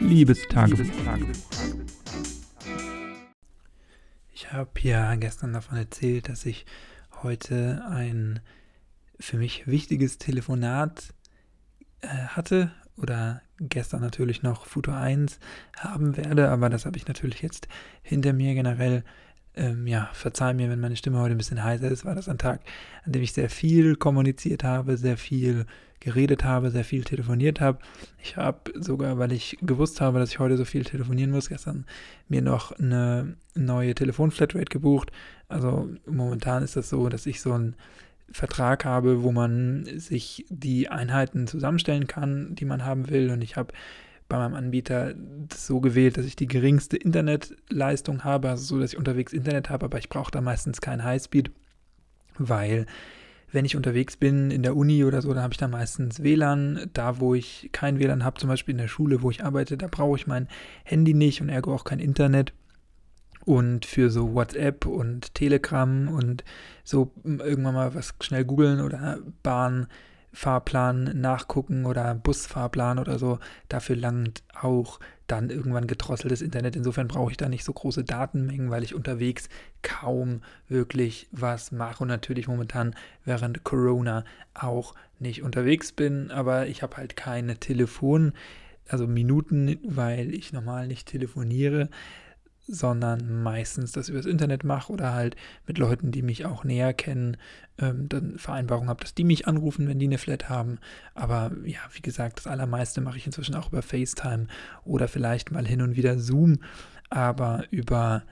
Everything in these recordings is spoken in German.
Liebestagebuch. Ich habe ja gestern davon erzählt, dass ich heute ein für mich wichtiges Telefonat äh, hatte oder gestern natürlich noch Futur 1 haben werde, aber das habe ich natürlich jetzt hinter mir generell. Ähm, ja, verzeih mir, wenn meine Stimme heute ein bisschen heiser ist, war das ein Tag, an dem ich sehr viel kommuniziert habe, sehr viel geredet habe, sehr viel telefoniert habe. Ich habe sogar, weil ich gewusst habe, dass ich heute so viel telefonieren muss, gestern mir noch eine neue Telefonflatrate gebucht. Also momentan ist das so, dass ich so einen Vertrag habe, wo man sich die Einheiten zusammenstellen kann, die man haben will. Und ich habe bei meinem Anbieter so gewählt, dass ich die geringste Internetleistung habe, also so, dass ich unterwegs Internet habe, aber ich brauche da meistens kein Highspeed, weil wenn ich unterwegs bin in der Uni oder so, dann habe ich da meistens WLAN. Da, wo ich kein WLAN habe, zum Beispiel in der Schule, wo ich arbeite, da brauche ich mein Handy nicht und ergo auch kein Internet. Und für so WhatsApp und Telegram und so irgendwann mal was schnell googeln oder Bahn Fahrplan nachgucken oder Busfahrplan oder so. Dafür langt auch dann irgendwann gedrosseltes Internet. Insofern brauche ich da nicht so große Datenmengen, weil ich unterwegs kaum wirklich was mache und natürlich momentan während Corona auch nicht unterwegs bin. Aber ich habe halt keine Telefon, also Minuten, weil ich normal nicht telefoniere sondern meistens das übers Internet mache oder halt mit Leuten, die mich auch näher kennen, ähm, dann Vereinbarung habe, dass die mich anrufen, wenn die eine Flat haben. Aber ja, wie gesagt, das allermeiste mache ich inzwischen auch über FaceTime oder vielleicht mal hin und wieder Zoom, aber über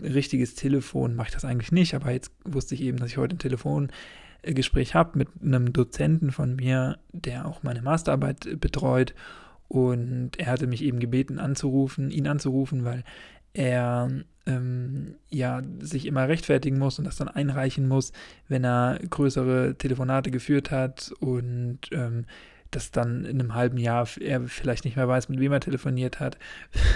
richtiges Telefon mache ich das eigentlich nicht. Aber jetzt wusste ich eben, dass ich heute ein Telefongespräch habe mit einem Dozenten von mir, der auch meine Masterarbeit betreut. Und er hatte mich eben gebeten, anzurufen, ihn anzurufen, weil er ähm, ja sich immer rechtfertigen muss und das dann einreichen muss, wenn er größere Telefonate geführt hat und ähm, dass dann in einem halben Jahr er vielleicht nicht mehr weiß, mit wem er telefoniert hat,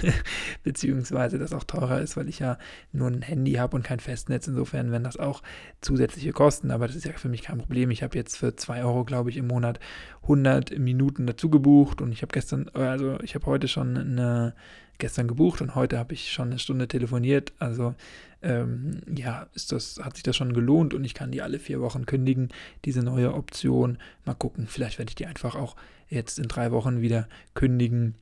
beziehungsweise das auch teurer ist, weil ich ja nur ein Handy habe und kein Festnetz. Insofern werden das auch zusätzliche Kosten, aber das ist ja für mich kein Problem. Ich habe jetzt für 2 Euro, glaube ich, im Monat 100 Minuten dazu gebucht und ich habe gestern, also ich habe heute schon eine gestern gebucht und heute habe ich schon eine Stunde telefoniert. Also ähm, ja, ist das, hat sich das schon gelohnt und ich kann die alle vier Wochen kündigen, diese neue Option. Mal gucken, vielleicht werde ich die einfach auch jetzt in drei Wochen wieder kündigen.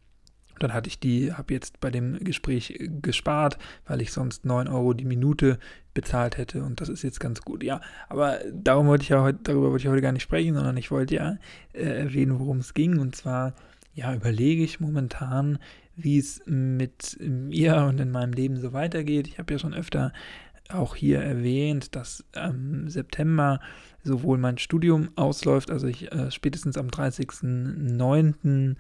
Dann hatte ich die, habe jetzt bei dem Gespräch gespart, weil ich sonst 9 Euro die Minute bezahlt hätte und das ist jetzt ganz gut. Ja, aber darum wollte ich ja heute, darüber wollte ich heute gar nicht sprechen, sondern ich wollte ja äh, erwähnen, worum es ging. Und zwar, ja, überlege ich momentan, wie es mit mir und in meinem Leben so weitergeht. Ich habe ja schon öfter auch hier erwähnt, dass am September sowohl mein Studium ausläuft, also ich äh, spätestens am 30.09.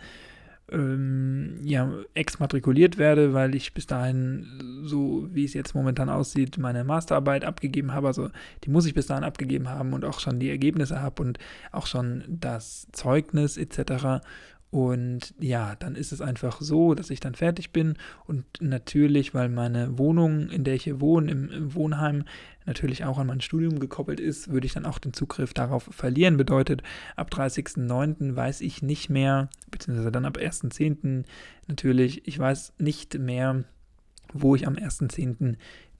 Ähm, ja, exmatrikuliert werde, weil ich bis dahin, so wie es jetzt momentan aussieht, meine Masterarbeit abgegeben habe. Also die muss ich bis dahin abgegeben haben und auch schon die Ergebnisse habe und auch schon das Zeugnis etc. Und ja, dann ist es einfach so, dass ich dann fertig bin und natürlich, weil meine Wohnung, in der ich hier wohne, im, im, Wohnheim, natürlich auch an mein Studium gekoppelt ist, würde ich dann auch den Zugriff darauf verlieren. Bedeutet, ab 30.09. weiß ich nicht mehr, beziehungsweise dann ab 1.10. natürlich, ich weiß nicht mehr, wo ich am 1.10.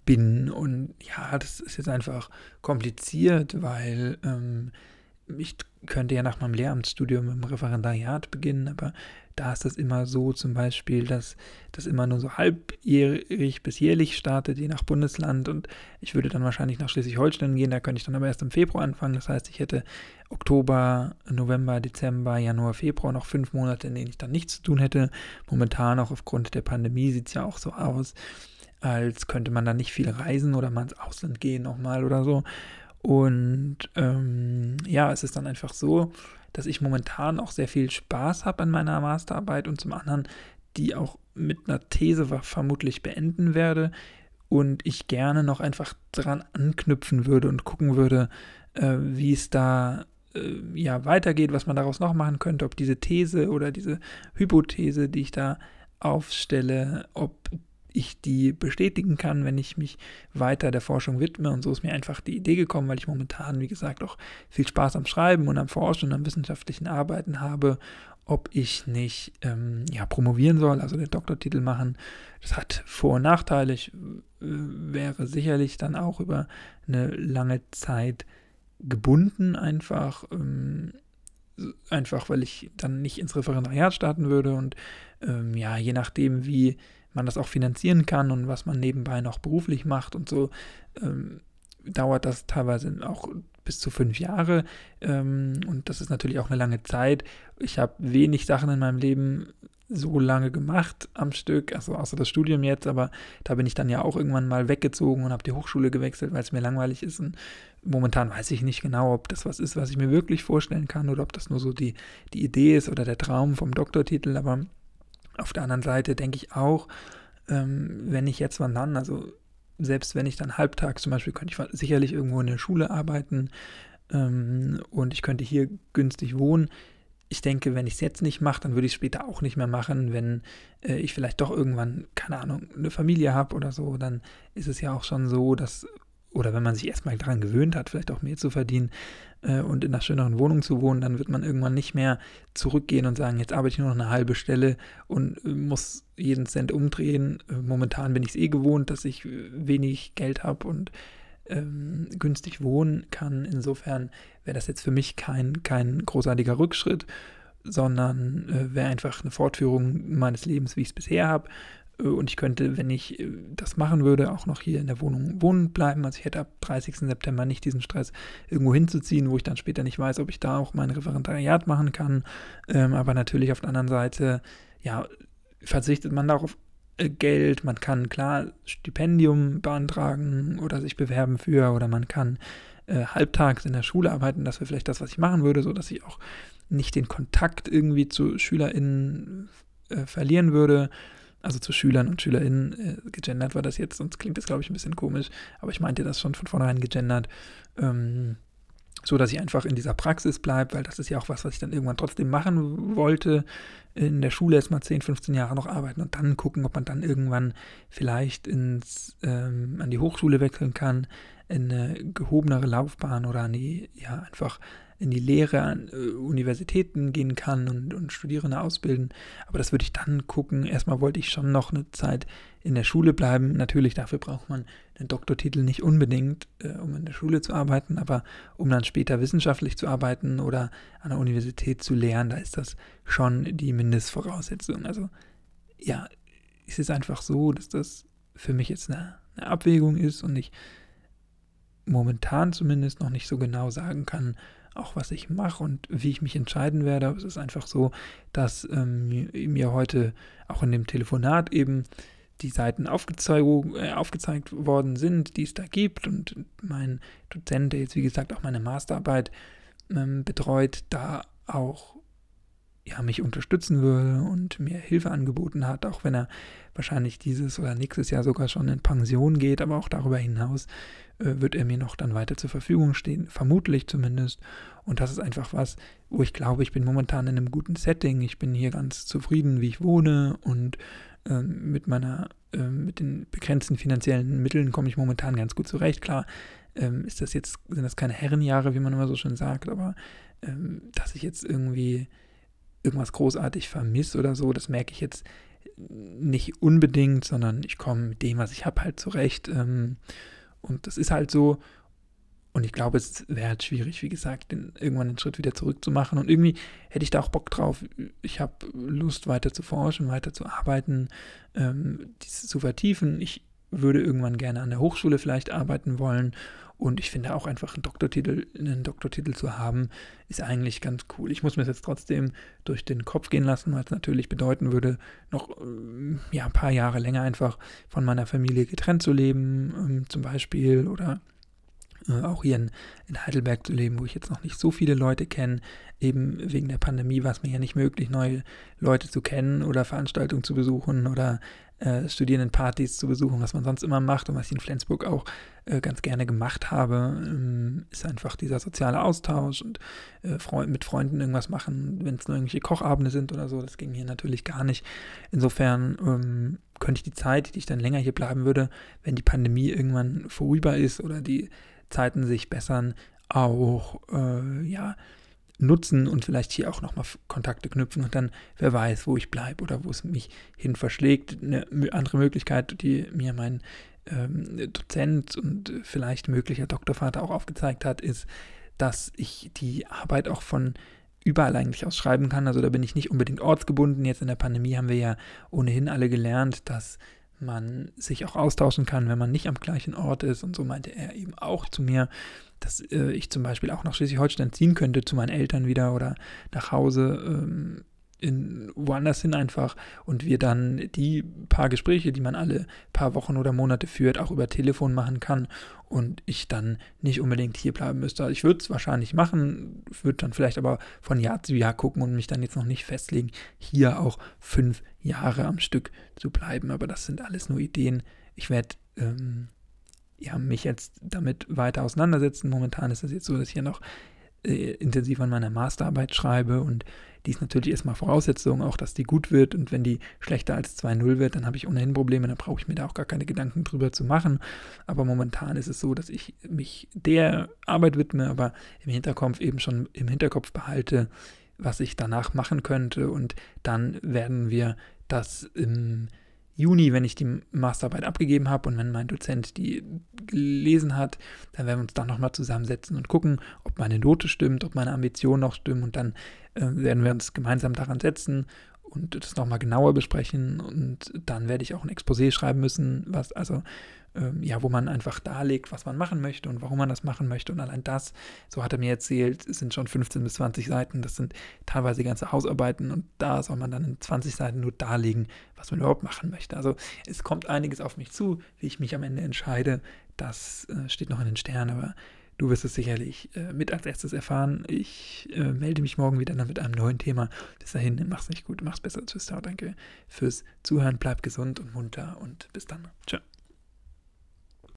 bin. Und ja, das ist jetzt einfach kompliziert, weil ähm, ich könnte ja nach meinem Lehramtsstudium im Referendariat beginnen, aber da ist das immer so zum Beispiel, dass das immer nur so halbjährig bis jährlich startet, je nach Bundesland. Und ich würde dann wahrscheinlich nach Schleswig-Holstein gehen, da könnte ich dann aber erst im Februar anfangen. Das heißt, ich hätte Oktober, November, Dezember, Januar, Februar noch fünf Monate, in denen ich dann nichts zu tun hätte. Momentan auch aufgrund der Pandemie sieht es ja auch so aus, als könnte man da nicht viel reisen oder mal ins Ausland gehen nochmal oder so. Und ähm, ja, es ist dann einfach so, dass ich momentan auch sehr viel Spaß habe an meiner Masterarbeit und zum anderen die auch mit einer These vermutlich beenden werde und ich gerne noch einfach dran anknüpfen würde und gucken würde, äh, wie es da äh, ja weitergeht, was man daraus noch machen könnte, ob diese These oder diese Hypothese, die ich da aufstelle, ob ich die bestätigen kann, wenn ich mich weiter der Forschung widme. Und so ist mir einfach die Idee gekommen, weil ich momentan, wie gesagt, auch viel Spaß am Schreiben und am Forschen und am wissenschaftlichen Arbeiten habe. ob ich nicht ähm, ja, promovieren soll, also den Doktortitel machen. Das hat Vor- und Nachteile. Ich äh, wäre sicherlich dann auch über eine lange Zeit gebunden, einfach, ähm, einfach weil ich dann nicht ins Referendariat starten würde und ähm, ja, je nachdem, wie man das auch finanzieren kann und was man nebenbei noch beruflich macht und so, ähm, dauert das teilweise auch bis zu fünf Jahre. Ähm, und das ist natürlich auch eine lange Zeit. Ich habe wenig Sachen in meinem Leben so lange gemacht am Stück, also außer das Studium jetzt, aber da bin ich dann ja auch irgendwann mal weggezogen und habe die Hochschule gewechselt, weil es mir langweilig ist. Und momentan weiß ich nicht genau, ob das was ist, was ich mir wirklich vorstellen kann oder ob das nur so die, die Idee ist oder der Traum vom Doktortitel. Aber auf der anderen Seite denke ich auch, ähm, wenn ich jetzt wann dann, also selbst wenn ich dann halbtags zum Beispiel, könnte ich sicherlich irgendwo in der Schule arbeiten ähm, und ich könnte hier günstig wohnen. Ich denke, wenn ich es jetzt nicht mache, dann würde ich es später auch nicht mehr machen. Wenn äh, ich vielleicht doch irgendwann, keine Ahnung, eine Familie habe oder so, dann ist es ja auch schon so, dass oder wenn man sich erstmal daran gewöhnt hat, vielleicht auch mehr zu verdienen äh, und in einer schöneren Wohnung zu wohnen, dann wird man irgendwann nicht mehr zurückgehen und sagen, jetzt arbeite ich nur noch eine halbe Stelle und äh, muss jeden Cent umdrehen. Äh, momentan bin ich es eh gewohnt, dass ich äh, wenig Geld habe und ähm, günstig wohnen kann. Insofern wäre das jetzt für mich kein, kein großartiger Rückschritt, sondern äh, wäre einfach eine Fortführung meines Lebens, wie ich es bisher habe. Äh, und ich könnte, wenn ich äh, das machen würde, auch noch hier in der Wohnung wohnen bleiben. Also ich hätte ab 30. September nicht diesen Stress, irgendwo hinzuziehen, wo ich dann später nicht weiß, ob ich da auch mein Referendariat machen kann. Ähm, aber natürlich auf der anderen Seite, ja, verzichtet man darauf äh, Geld, man kann klar Stipendium beantragen oder sich bewerben für oder man kann halbtags in der Schule arbeiten. Das wäre vielleicht das, was ich machen würde, so dass ich auch nicht den Kontakt irgendwie zu SchülerInnen verlieren würde also zu Schülern und SchülerInnen, äh, gegendert war das jetzt, sonst klingt das, glaube ich, ein bisschen komisch, aber ich meinte das schon von vornherein gegendert, ähm, so dass ich einfach in dieser Praxis bleibe, weil das ist ja auch was, was ich dann irgendwann trotzdem machen wollte, in der Schule erst mal 10, 15 Jahre noch arbeiten und dann gucken, ob man dann irgendwann vielleicht ins, ähm, an die Hochschule wechseln kann, in eine gehobenere Laufbahn oder an die, ja, einfach in die Lehre an äh, Universitäten gehen kann und, und Studierende ausbilden. Aber das würde ich dann gucken. Erstmal wollte ich schon noch eine Zeit in der Schule bleiben. Natürlich, dafür braucht man einen Doktortitel nicht unbedingt, äh, um in der Schule zu arbeiten, aber um dann später wissenschaftlich zu arbeiten oder an der Universität zu lehren, da ist das schon die Mindestvoraussetzung. Also ja, es ist einfach so, dass das für mich jetzt eine, eine Abwägung ist und ich momentan zumindest noch nicht so genau sagen kann, auch was ich mache und wie ich mich entscheiden werde. Aber es ist einfach so, dass ähm, mir heute auch in dem Telefonat eben die Seiten aufgezeigt, äh, aufgezeigt worden sind, die es da gibt. Und mein Dozent, der jetzt wie gesagt auch meine Masterarbeit ähm, betreut, da auch ja, mich unterstützen würde und mir Hilfe angeboten hat, auch wenn er wahrscheinlich dieses oder nächstes Jahr sogar schon in Pension geht, aber auch darüber hinaus äh, wird er mir noch dann weiter zur Verfügung stehen, vermutlich zumindest. Und das ist einfach was, wo ich glaube, ich bin momentan in einem guten Setting. Ich bin hier ganz zufrieden, wie ich wohne und äh, mit meiner, äh, mit den begrenzten finanziellen Mitteln komme ich momentan ganz gut zurecht. Klar, ähm, ist das jetzt, sind das keine Herrenjahre, wie man immer so schön sagt, aber ähm, dass ich jetzt irgendwie irgendwas großartig vermisse oder so, das merke ich jetzt nicht unbedingt, sondern ich komme mit dem, was ich habe, halt zurecht. Ähm, und das ist halt so. Und ich glaube, es wäre halt schwierig, wie gesagt, den, irgendwann den Schritt wieder zurückzumachen. Und irgendwie hätte ich da auch Bock drauf. Ich habe Lust, weiter zu forschen, weiter zu arbeiten, ähm, dies zu vertiefen. Ich würde irgendwann gerne an der Hochschule vielleicht arbeiten wollen. Und ich finde auch einfach einen Doktortitel, einen Doktortitel zu haben, ist eigentlich ganz cool. Ich muss mir das jetzt trotzdem durch den Kopf gehen lassen, weil es natürlich bedeuten würde, noch ähm, ja, ein paar Jahre länger einfach von meiner Familie getrennt zu leben, ähm, zum Beispiel, oder äh, auch hier in, in, Heidelberg zu leben, wo ich jetzt noch nicht so viele Leute kenne. Eben wegen der Pandemie war es mir ja nicht möglich, neue Leute zu kennen oder Veranstaltungen zu besuchen oder äh, Studierendenpartys zu besuchen, was man sonst immer macht und was ich in Flensburg auch äh, ganz gerne gemacht habe, ähm, ist einfach dieser soziale Austausch und äh, Freund, mit Freunden irgendwas machen, wenn es nur irgendwelche Kochabende sind oder so. Das ging hier natürlich gar nicht. Insofern ähm, könnte ich die Zeit, die ich dann länger hier bleiben würde, wenn die Pandemie irgendwann vorüber ist oder die Zeiten sich bessern, auch äh, ja nutzen und vielleicht hier auch nochmal Kontakte knüpfen und dann wer weiß, wo ich bleibe oder wo es mich hin verschlägt. Eine andere Möglichkeit, die mir mein ähm, Dozent und vielleicht möglicher Doktorvater auch aufgezeigt hat, ist, dass ich die Arbeit auch von überall eigentlich aus schreiben kann. Also da bin ich nicht unbedingt ortsgebunden. Jetzt in der Pandemie haben wir ja ohnehin alle gelernt, dass man sich auch austauschen kann, wenn man nicht am gleichen Ort ist. Und so meinte er eben auch zu mir, dass äh, ich zum Beispiel auch nach Schleswig-Holstein ziehen könnte, zu meinen Eltern wieder oder nach Hause ähm, in, woanders hin einfach und wir dann die paar Gespräche, die man alle paar Wochen oder Monate führt, auch über Telefon machen kann und ich dann nicht unbedingt hier bleiben müsste. Ich würde es wahrscheinlich machen, würde dann vielleicht aber von Jahr zu Jahr gucken und mich dann jetzt noch nicht festlegen, hier auch fünf Jahre am Stück zu bleiben. Aber das sind alles nur Ideen. Ich werde ähm, ja, mich jetzt damit weiter auseinandersetzen. Momentan ist es jetzt so, dass ich hier noch äh, intensiv an meiner Masterarbeit schreibe und die ist natürlich erstmal Voraussetzung, auch dass die gut wird. Und wenn die schlechter als 2.0 wird, dann habe ich ohnehin Probleme, dann brauche ich mir da auch gar keine Gedanken drüber zu machen. Aber momentan ist es so, dass ich mich der Arbeit widme, aber im Hinterkopf eben schon im Hinterkopf behalte, was ich danach machen könnte. Und dann werden wir das im Juni, wenn ich die Masterarbeit abgegeben habe und wenn mein Dozent die gelesen hat, dann werden wir uns dann nochmal zusammensetzen und gucken, ob meine Note stimmt, ob meine Ambitionen noch stimmen und dann werden wir uns gemeinsam daran setzen und das nochmal genauer besprechen. Und dann werde ich auch ein Exposé schreiben müssen, was also ähm, ja, wo man einfach darlegt, was man machen möchte und warum man das machen möchte. Und allein das, so hat er mir erzählt, sind schon 15 bis 20 Seiten, das sind teilweise ganze Hausarbeiten und da soll man dann in 20 Seiten nur darlegen, was man überhaupt machen möchte. Also es kommt einiges auf mich zu, wie ich mich am Ende entscheide, das äh, steht noch in den Sternen, aber Du wirst es sicherlich äh, mit als erstes erfahren. Ich äh, melde mich morgen wieder mit einem neuen Thema. Bis dahin, mach's nicht gut, mach's besser. Tschüss, danke fürs Zuhören, bleib gesund und munter und bis dann. Ciao.